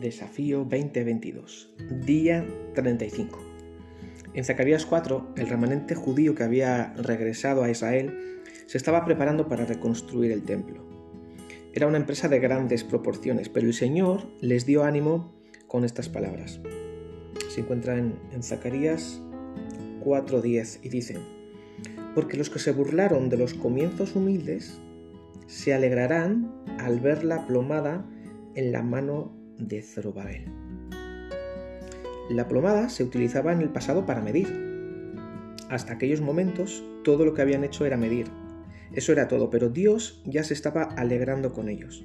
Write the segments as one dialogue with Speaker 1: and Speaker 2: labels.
Speaker 1: Desafío 2022, día 35. En Zacarías 4, el remanente judío que había regresado a Israel se estaba preparando para reconstruir el templo. Era una empresa de grandes proporciones, pero el Señor les dio ánimo con estas palabras. Se encuentra en, en Zacarías 4.10 y dice, porque los que se burlaron de los comienzos humildes se alegrarán al ver la plomada en la mano de Zorobabel. La plomada se utilizaba en el pasado para medir. Hasta aquellos momentos todo lo que habían hecho era medir. Eso era todo, pero Dios ya se estaba alegrando con ellos.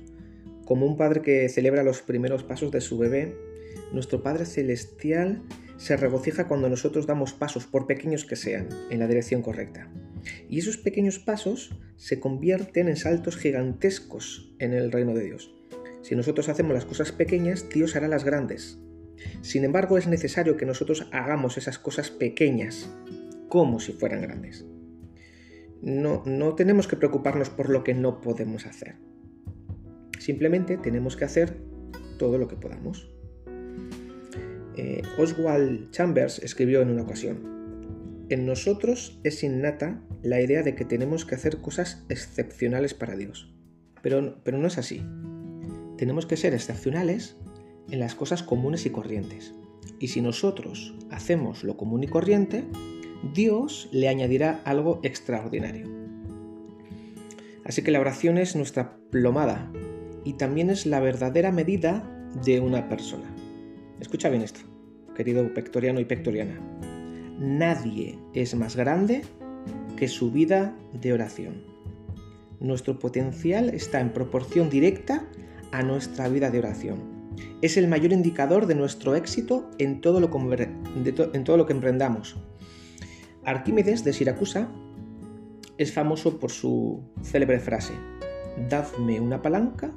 Speaker 1: Como un padre que celebra los primeros pasos de su bebé, nuestro Padre Celestial se regocija cuando nosotros damos pasos, por pequeños que sean, en la dirección correcta. Y esos pequeños pasos se convierten en saltos gigantescos en el reino de Dios. Si nosotros hacemos las cosas pequeñas, Dios hará las grandes. Sin embargo, es necesario que nosotros hagamos esas cosas pequeñas como si fueran grandes. No, no tenemos que preocuparnos por lo que no podemos hacer. Simplemente tenemos que hacer todo lo que podamos. Eh, Oswald Chambers escribió en una ocasión, en nosotros es innata la idea de que tenemos que hacer cosas excepcionales para Dios. Pero, pero no es así. Tenemos que ser excepcionales en las cosas comunes y corrientes. Y si nosotros hacemos lo común y corriente, Dios le añadirá algo extraordinario. Así que la oración es nuestra plomada y también es la verdadera medida de una persona. Escucha bien esto, querido pectoriano y pectoriana nadie es más grande que su vida de oración. Nuestro potencial está en proporción directa a nuestra vida de oración. Es el mayor indicador de nuestro éxito en todo lo, en todo lo que emprendamos. Arquímedes de Siracusa es famoso por su célebre frase, dadme una palanca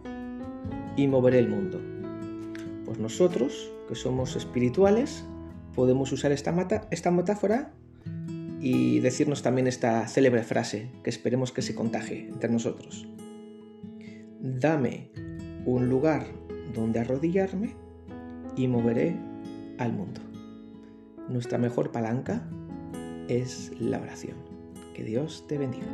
Speaker 1: y moveré el mundo. Pues nosotros, que somos espirituales, podemos usar esta, esta metáfora y decirnos también esta célebre frase que esperemos que se contagie entre nosotros. Dame un lugar donde arrodillarme y moveré al mundo. Nuestra mejor palanca es la oración. Que Dios te bendiga.